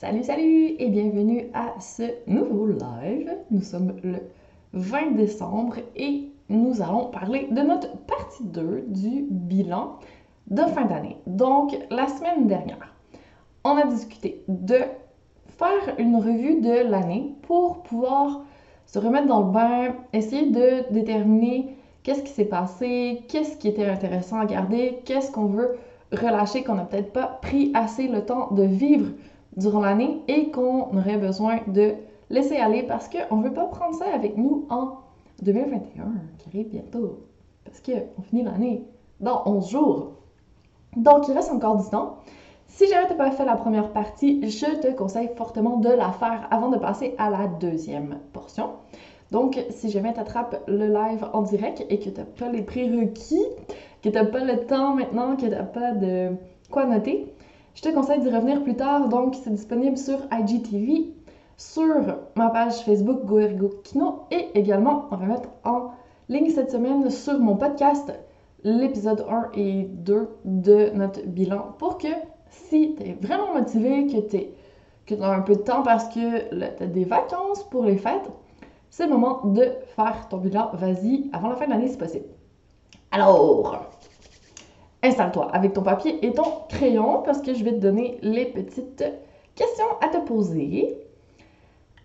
Salut, salut et bienvenue à ce nouveau live. Nous sommes le 20 décembre et nous allons parler de notre partie 2 du bilan de fin d'année. Donc, la semaine dernière, on a discuté de faire une revue de l'année pour pouvoir se remettre dans le bain, essayer de déterminer qu'est-ce qui s'est passé, qu'est-ce qui était intéressant à garder, qu'est-ce qu'on veut relâcher, qu'on n'a peut-être pas pris assez le temps de vivre durant l'année et qu'on aurait besoin de laisser aller parce qu'on ne veut pas prendre ça avec nous en 2021, qui arrive bientôt. Parce qu'on finit l'année dans 11 jours. Donc, il reste encore du temps. Si jamais tu n'as pas fait la première partie, je te conseille fortement de la faire avant de passer à la deuxième portion. Donc, si jamais tu attrapes le live en direct et que tu n'as pas les prérequis, que tu n'as pas le temps maintenant, que tu n'as pas de quoi noter, je te conseille d'y revenir plus tard. Donc, c'est disponible sur IGTV, sur ma page Facebook GoErgo Kino et également, on va mettre en ligne cette semaine sur mon podcast l'épisode 1 et 2 de notre bilan pour que si tu es vraiment motivé, que tu que as un peu de temps parce que tu as des vacances pour les fêtes, c'est le moment de faire ton bilan. Vas-y, avant la fin de l'année, c'est possible. Alors, installe-toi avec ton papier et ton crayon parce que je vais te donner les petites questions à te poser.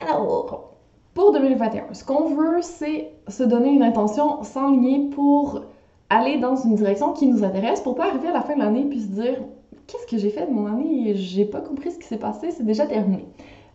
Alors, pour 2021, ce qu'on veut, c'est se donner une intention s'enligner pour aller dans une direction qui nous intéresse pour pas arriver à la fin de l'année puis se dire qu'est-ce que j'ai fait de mon année j'ai pas compris ce qui s'est passé, c'est déjà terminé.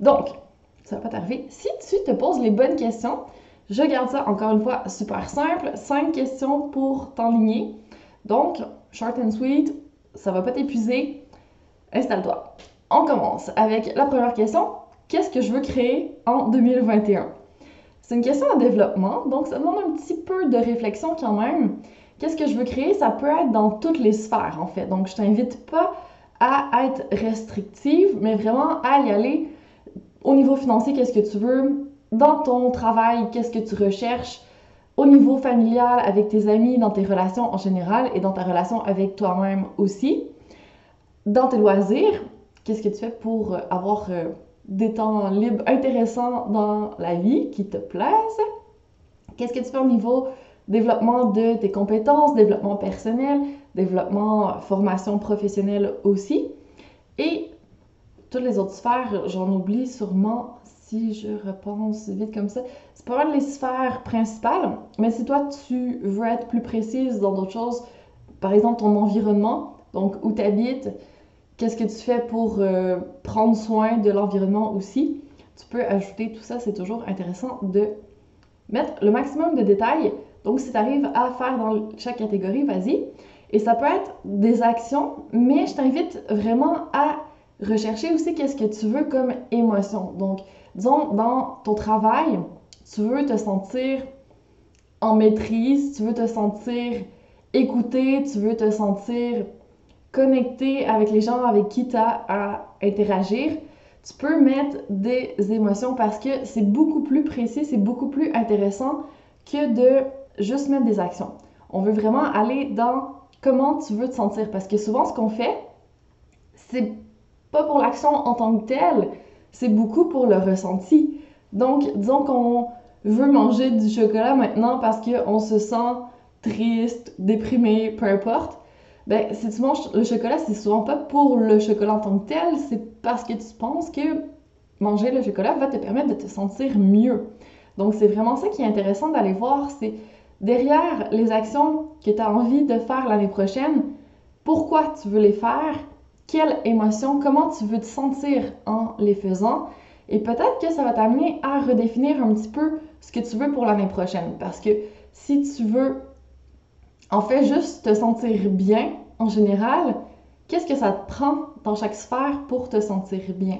Donc, ça va pas t'arriver. Si tu te poses les bonnes questions, je garde ça encore une fois super simple. Cinq questions pour t'enligner. Donc, short and sweet, ça va pas t'épuiser. Installe-toi. On commence avec la première question. Qu'est-ce que je veux créer en 2021? C'est une question de développement, donc ça demande un petit peu de réflexion quand même. Qu'est-ce que je veux créer? Ça peut être dans toutes les sphères en fait. Donc, je t'invite pas à être restrictive, mais vraiment à y aller au niveau financier, qu'est-ce que tu veux? Dans ton travail, qu'est-ce que tu recherches? Au niveau familial, avec tes amis, dans tes relations en général et dans ta relation avec toi-même aussi. Dans tes loisirs, qu'est-ce que tu fais pour avoir euh, des temps libres intéressants dans la vie qui te plaisent? Qu'est-ce que tu fais au niveau développement de tes compétences, développement personnel, développement, formation professionnelle aussi? Et toutes les autres sphères, j'en oublie sûrement si je repense vite comme ça. C'est pas mal les sphères principales, mais si toi tu veux être plus précise dans d'autres choses, par exemple ton environnement, donc où tu habites, qu'est-ce que tu fais pour euh, prendre soin de l'environnement aussi, tu peux ajouter tout ça, c'est toujours intéressant de mettre le maximum de détails. Donc si tu arrives à faire dans chaque catégorie, vas-y. Et ça peut être des actions, mais je t'invite vraiment à rechercher aussi qu'est-ce que tu veux comme émotion. Donc, disons, dans ton travail, tu veux te sentir en maîtrise, tu veux te sentir écouté, tu veux te sentir connecté avec les gens avec qui tu as à interagir, tu peux mettre des émotions parce que c'est beaucoup plus précis, c'est beaucoup plus intéressant que de juste mettre des actions. On veut vraiment aller dans comment tu veux te sentir parce que souvent ce qu'on fait, c'est pas pour l'action en tant que telle, c'est beaucoup pour le ressenti. Donc, disons qu'on veut manger du chocolat maintenant parce qu'on se sent triste, déprimé, peu importe. Ben, si tu manges le chocolat, c'est souvent pas pour le chocolat en tant que tel, c'est parce que tu penses que manger le chocolat va te permettre de te sentir mieux. Donc, c'est vraiment ça qui est intéressant d'aller voir, c'est derrière les actions que tu as envie de faire l'année prochaine, pourquoi tu veux les faire quelle émotion, comment tu veux te sentir en les faisant. Et peut-être que ça va t'amener à redéfinir un petit peu ce que tu veux pour l'année prochaine. Parce que si tu veux, en fait, juste te sentir bien en général, qu'est-ce que ça te prend dans chaque sphère pour te sentir bien?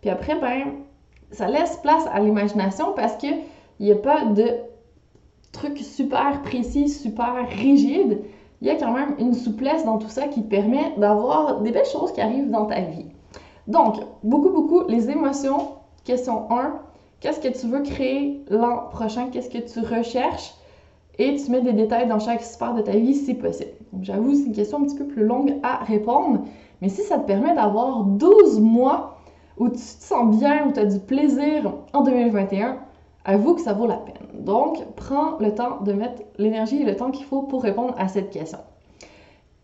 Puis après, ben, ça laisse place à l'imagination parce qu'il n'y a pas de truc super précis, super rigide il y a quand même une souplesse dans tout ça qui te permet d'avoir des belles choses qui arrivent dans ta vie. Donc, beaucoup, beaucoup, les émotions. Question 1. Qu'est-ce que tu veux créer l'an prochain? Qu'est-ce que tu recherches? Et tu mets des détails dans chaque sphère de ta vie si possible. Donc, j'avoue, c'est une question un petit peu plus longue à répondre. Mais si ça te permet d'avoir 12 mois où tu te sens bien, où tu as du plaisir en 2021, avoue que ça vaut la peine. Donc, prends le temps de mettre l'énergie et le temps qu'il faut pour répondre à cette question.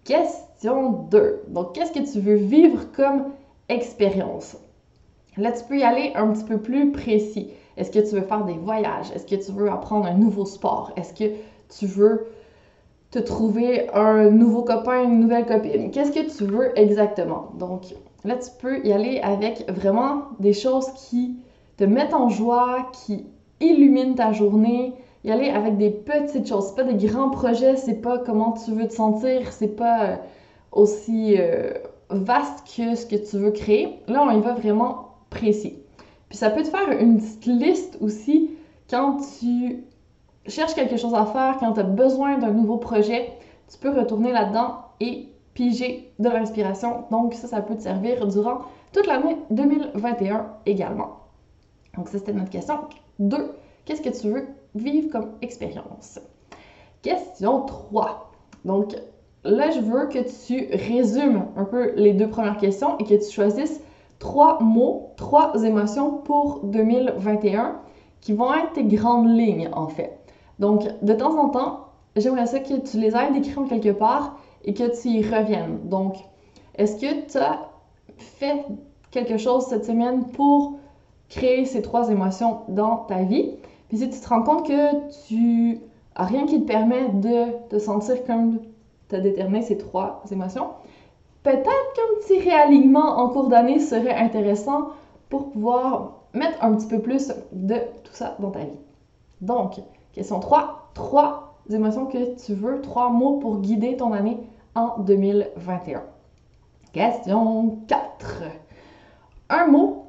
Question 2. Donc, qu'est-ce que tu veux vivre comme expérience? Là, tu peux y aller un petit peu plus précis. Est-ce que tu veux faire des voyages? Est-ce que tu veux apprendre un nouveau sport? Est-ce que tu veux te trouver un nouveau copain, une nouvelle copine? Qu'est-ce que tu veux exactement? Donc, là, tu peux y aller avec vraiment des choses qui te mettent en joie, qui illuminent ta journée. Y aller avec des petites choses. C'est pas des grands projets, c'est pas comment tu veux te sentir, c'est pas euh, aussi euh, vaste que ce que tu veux créer. Là, on y va vraiment précis. Puis ça peut te faire une petite liste aussi quand tu cherches quelque chose à faire, quand tu as besoin d'un nouveau projet, tu peux retourner là-dedans et piger de l'inspiration. Donc ça, ça peut te servir durant toute l'année 2021 également. Donc ça, c'était notre question. Deux, qu'est-ce que tu veux vivre comme expérience? Question 3. Donc là, je veux que tu résumes un peu les deux premières questions et que tu choisisses trois mots, trois émotions pour 2021 qui vont être tes grandes lignes en fait. Donc, de temps en temps, j'aimerais ça que tu les aies écrits quelque part et que tu y reviennes. Donc, est-ce que tu as fait quelque chose cette semaine pour créer ces trois émotions dans ta vie? Puis si tu te rends compte que tu as rien qui te permet de te sentir comme tu as déterminé ces trois émotions, peut-être qu'un petit réalignement en cours d'année serait intéressant pour pouvoir mettre un petit peu plus de tout ça dans ta vie. Donc, question 3, trois émotions que tu veux, trois mots pour guider ton année en 2021. Question 4. Un mot,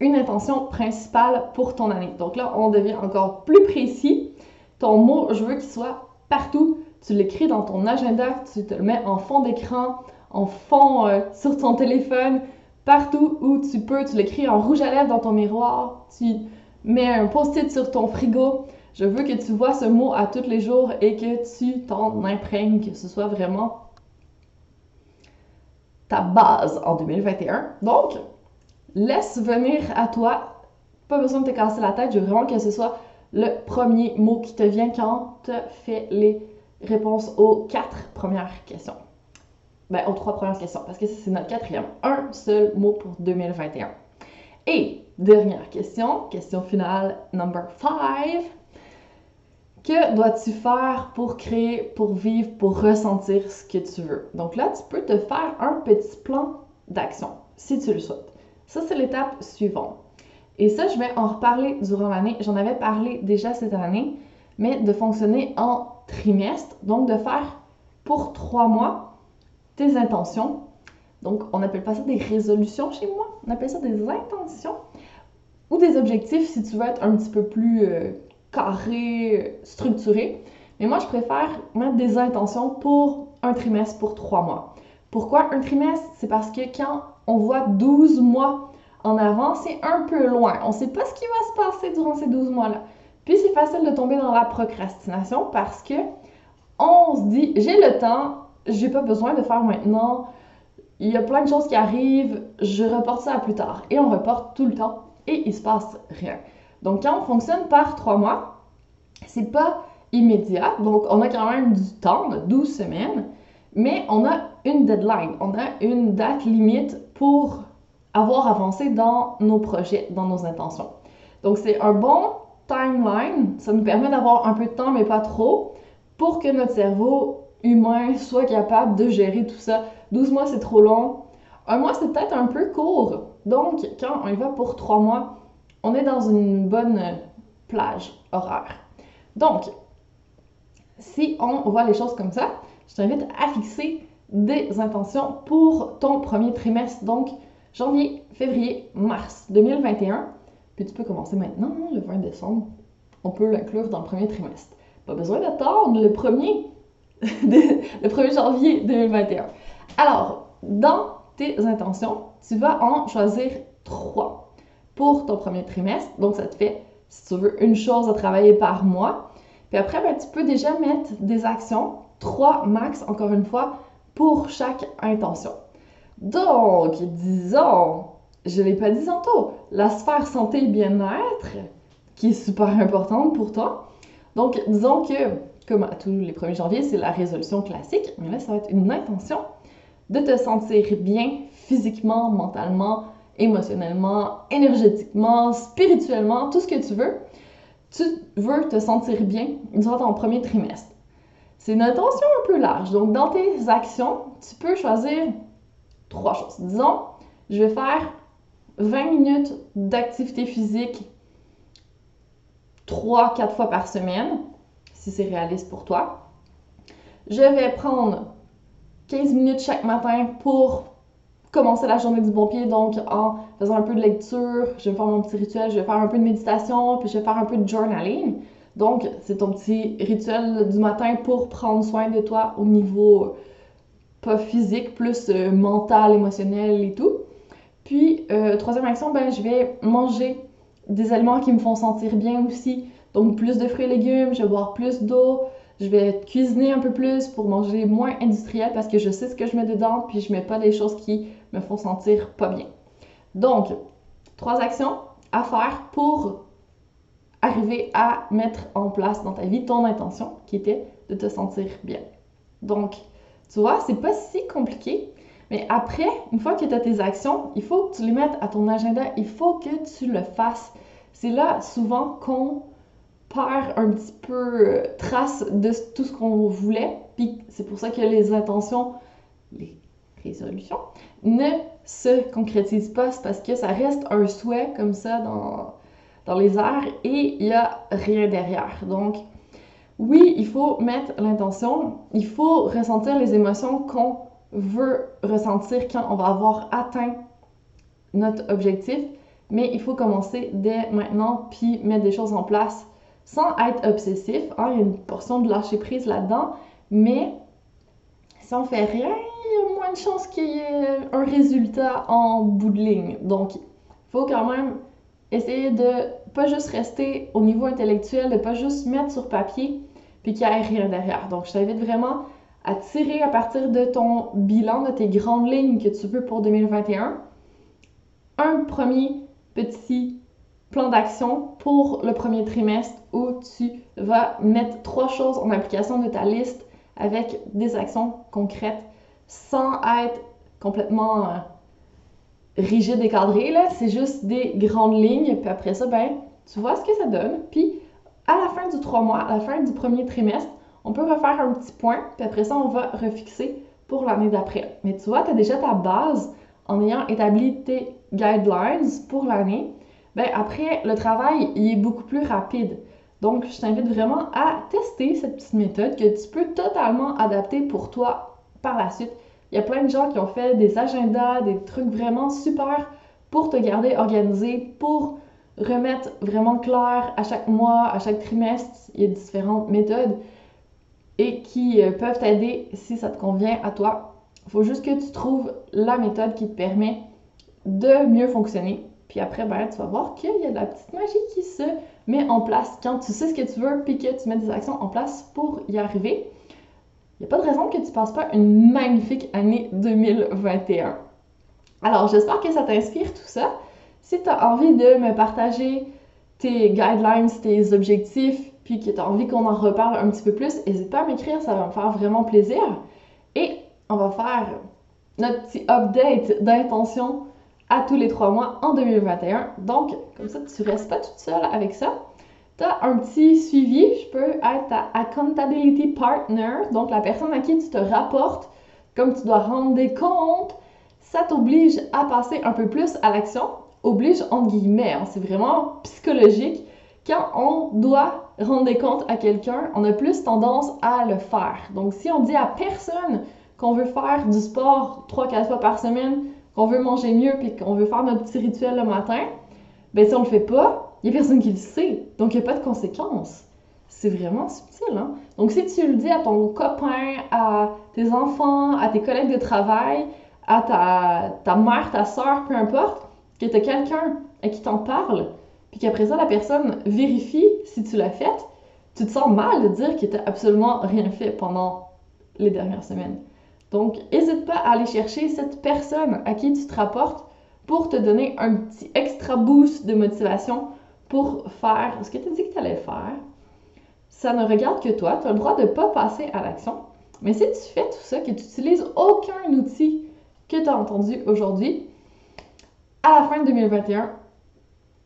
une intention principale pour ton année. Donc là, on devient encore plus précis. Ton mot, je veux qu'il soit partout. Tu l'écris dans ton agenda, tu te le mets en fond d'écran, en fond euh, sur ton téléphone, partout où tu peux. Tu l'écris en rouge à lèvres dans ton miroir, tu mets un post-it sur ton frigo. Je veux que tu vois ce mot à tous les jours et que tu t'en imprègnes, que ce soit vraiment ta base en 2021. Donc, laisse venir à toi. Pas besoin de te casser la tête. Je veux vraiment que ce soit le premier mot qui te vient quand tu fais les réponses aux quatre premières questions ben, aux trois premières questions, parce que c'est notre quatrième. Un seul mot pour 2021. Et dernière question, question finale, number five. Que dois-tu faire pour créer, pour vivre, pour ressentir ce que tu veux? Donc là, tu peux te faire un petit plan d'action, si tu le souhaites. Ça, c'est l'étape suivante. Et ça, je vais en reparler durant l'année. J'en avais parlé déjà cette année, mais de fonctionner en trimestre, donc de faire pour trois mois tes intentions. Donc, on n'appelle pas ça des résolutions chez moi, on appelle ça des intentions ou des objectifs si tu veux être un petit peu plus euh, carré, structuré. Mais moi, je préfère mettre des intentions pour un trimestre, pour trois mois. Pourquoi un trimestre? C'est parce que quand on voit 12 mois en avant, c'est un peu loin. On ne sait pas ce qui va se passer durant ces 12 mois-là. Puis c'est facile de tomber dans la procrastination parce que on se dit j'ai le temps, j'ai pas besoin de faire maintenant. Il y a plein de choses qui arrivent, je reporte ça à plus tard. Et on reporte tout le temps et il se passe rien. Donc quand on fonctionne par trois mois, c'est pas immédiat. Donc on a quand même du temps, on a 12 semaines, mais on a une deadline, on a une date limite pour avoir avancé dans nos projets, dans nos intentions. Donc c'est un bon timeline, ça nous permet d'avoir un peu de temps mais pas trop pour que notre cerveau humain soit capable de gérer tout ça. 12 mois, c'est trop long. Un mois, c'est peut-être un peu court. Donc, quand on y va pour trois mois, on est dans une bonne plage horaire. Donc, si on voit les choses comme ça, je t'invite à fixer des intentions pour ton premier trimestre, donc janvier, février, mars 2021. Puis tu peux commencer maintenant, hein, le 20 décembre. On peut l'inclure dans le premier trimestre. Pas besoin d'attendre le premier le 1er janvier 2021. Alors, dans tes intentions, tu vas en choisir trois pour ton premier trimestre. Donc, ça te fait, si tu veux, une chose à travailler par mois. Puis après, ben, tu peux déjà mettre des actions, trois max, encore une fois, pour chaque intention. Donc, disons, je l'ai pas dit tantôt, la sphère santé et bien-être, qui est super importante pour toi. Donc, disons que, comme à tous les 1er janvier, c'est la résolution classique, mais là, ça va être une intention de te sentir bien physiquement, mentalement, émotionnellement, énergétiquement, spirituellement, tout ce que tu veux. Tu veux te sentir bien durant ton premier trimestre. C'est une intention un peu large. Donc, dans tes actions, tu peux choisir trois choses. Disons, je vais faire 20 minutes d'activité physique 3-4 fois par semaine, si c'est réaliste pour toi. Je vais prendre 15 minutes chaque matin pour commencer la journée du bon pied, donc en faisant un peu de lecture, je vais faire mon petit rituel, je vais faire un peu de méditation, puis je vais faire un peu de journaling. Donc, c'est ton petit rituel du matin pour prendre soin de toi au niveau pas physique, plus euh, mental, émotionnel et tout. Puis, euh, troisième action, ben, je vais manger des aliments qui me font sentir bien aussi. Donc, plus de fruits et légumes, je vais boire plus d'eau, je vais cuisiner un peu plus pour manger moins industriel parce que je sais ce que je mets dedans, puis je mets pas des choses qui me font sentir pas bien. Donc, trois actions à faire pour arriver à mettre en place dans ta vie ton intention qui était de te sentir bien. Donc, tu vois, c'est pas si compliqué, mais après, une fois que tu as tes actions, il faut que tu les mettes à ton agenda, il faut que tu le fasses. C'est là souvent qu'on perd un petit peu euh, trace de tout ce qu'on voulait, puis c'est pour ça que les intentions, les résolutions, ne se concrétisent pas, c'est parce que ça reste un souhait comme ça dans, dans les airs et il n'y a rien derrière. Donc, oui, il faut mettre l'intention, il faut ressentir les émotions qu'on veut ressentir quand on va avoir atteint notre objectif, mais il faut commencer dès maintenant puis mettre des choses en place sans être obsessif. Hein, il y a une portion de lâcher prise là-dedans, mais si on fait rien, il y a moins de chances qu'il y ait un résultat en bout de ligne. Donc, il faut quand même essayer de pas juste rester au niveau intellectuel, de pas juste mettre sur papier, puis qu'il n'y ait rien derrière. Donc, je t'invite vraiment à tirer à partir de ton bilan, de tes grandes lignes que tu veux pour 2021, un premier petit plan d'action pour le premier trimestre où tu vas mettre trois choses en application de ta liste avec des actions concrètes sans être complètement euh, rigide et cadré. Là, c'est juste des grandes lignes. Puis après ça, ben, tu vois ce que ça donne. Puis à la fin du trois mois, à la fin du premier trimestre, on peut refaire un petit point. Puis après ça, on va refixer pour l'année d'après. Mais tu vois, tu as déjà ta base en ayant établi tes guidelines pour l'année ben après, le travail, il est beaucoup plus rapide. Donc, je t'invite vraiment à tester cette petite méthode que tu peux totalement adapter pour toi par la suite. Il y a plein de gens qui ont fait des agendas, des trucs vraiment super pour te garder organisé, pour remettre vraiment clair à chaque mois, à chaque trimestre. Il y a différentes méthodes et qui euh, peuvent t'aider si ça te convient à toi. Il faut juste que tu trouves la méthode qui te permet de mieux fonctionner puis après, ben, tu vas voir qu'il y a de la petite magie qui se met en place quand tu sais ce que tu veux, puis que tu mets des actions en place pour y arriver. Il n'y a pas de raison que tu ne passes pas une magnifique année 2021. Alors, j'espère que ça t'inspire tout ça. Si tu as envie de me partager tes guidelines, tes objectifs, puis que tu as envie qu'on en reparle un petit peu plus, n'hésite pas à m'écrire, ça va me faire vraiment plaisir. Et on va faire notre petit update d'intention à tous les trois mois en 2021. Donc, comme ça, tu restes pas toute seule avec ça. Tu as un petit suivi. Je peux être ta accountability partner, donc la personne à qui tu te rapportes, comme tu dois rendre des comptes. Ça t'oblige à passer un peu plus à l'action. Oblige entre guillemets, hein. c'est vraiment psychologique. Quand on doit rendre des comptes à quelqu'un, on a plus tendance à le faire. Donc, si on dit à personne qu'on veut faire du sport 3-4 fois par semaine, qu'on veut manger mieux puis qu'on veut faire notre petit rituel le matin, ben si on le fait pas, il y a personne qui le sait. Donc il n'y a pas de conséquences. C'est vraiment subtil, hein? Donc si tu le dis à ton copain, à tes enfants, à tes collègues de travail, à ta, ta mère, ta soeur, peu importe, que tu as quelqu'un à qui t'en parle, puis qu'après ça, la personne vérifie si tu l'as fait, tu te sens mal de dire que tu absolument rien fait pendant les dernières semaines. Donc, n'hésite pas à aller chercher cette personne à qui tu te rapportes pour te donner un petit extra boost de motivation pour faire ce que tu as dit que tu allais faire. Ça ne regarde que toi, tu as le droit de ne pas passer à l'action. Mais si tu fais tout ça, que tu n'utilises aucun outil que tu as entendu aujourd'hui, à la fin de 2021,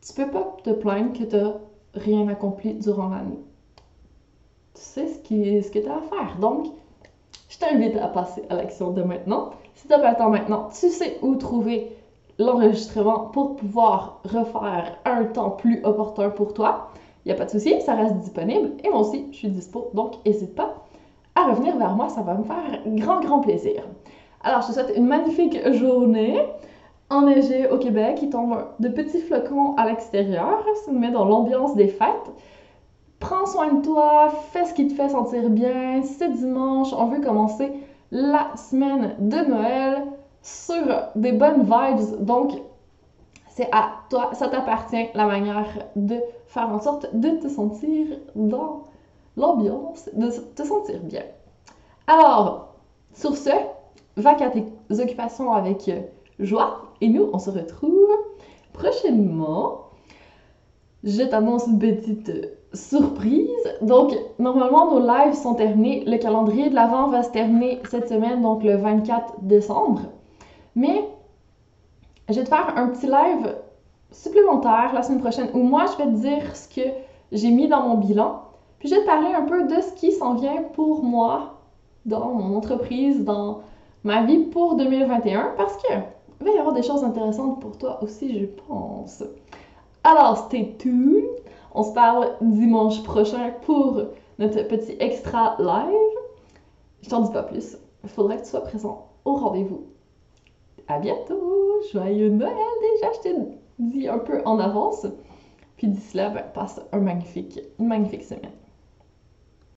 tu peux pas te plaindre que tu n'as rien accompli durant l'année. Tu sais ce, qui, ce que tu as à faire. Donc, je t'invite à passer à l'action de maintenant. Si tu n'as pas le temps maintenant, tu sais où trouver l'enregistrement pour pouvoir refaire un temps plus opportun pour toi. Il n'y a pas de souci, ça reste disponible et moi aussi, je suis dispo, donc n'hésite pas à revenir vers moi, ça va me faire grand, grand plaisir. Alors, je te souhaite une magnifique journée enneigée au Québec. Il tombe de petits flocons à l'extérieur. Ça nous met dans l'ambiance des fêtes. Prends soin de toi, fais ce qui te fait sentir bien. C'est dimanche, on veut commencer la semaine de Noël sur des bonnes vibes. Donc, c'est à toi, ça t'appartient la manière de faire en sorte de te sentir dans l'ambiance, de te sentir bien. Alors, sur ce, va à tes occupations avec joie et nous, on se retrouve prochainement. Je t'annonce une petite surprise. Donc, normalement, nos lives sont terminés. Le calendrier de l'Avent va se terminer cette semaine, donc le 24 décembre. Mais je vais te faire un petit live supplémentaire la semaine prochaine où moi, je vais te dire ce que j'ai mis dans mon bilan. Puis je vais te parler un peu de ce qui s'en vient pour moi dans mon entreprise, dans ma vie pour 2021 parce que il va y avoir des choses intéressantes pour toi aussi, je pense. Alors, stay tuned. On se parle dimanche prochain pour notre petit extra live. Je t'en dis pas plus. Il faudrait que tu sois présent au rendez-vous. À bientôt! Joyeux Noël déjà, je t'ai dit un peu en avance. Puis d'ici là, ben, passe un magnifique, une magnifique semaine.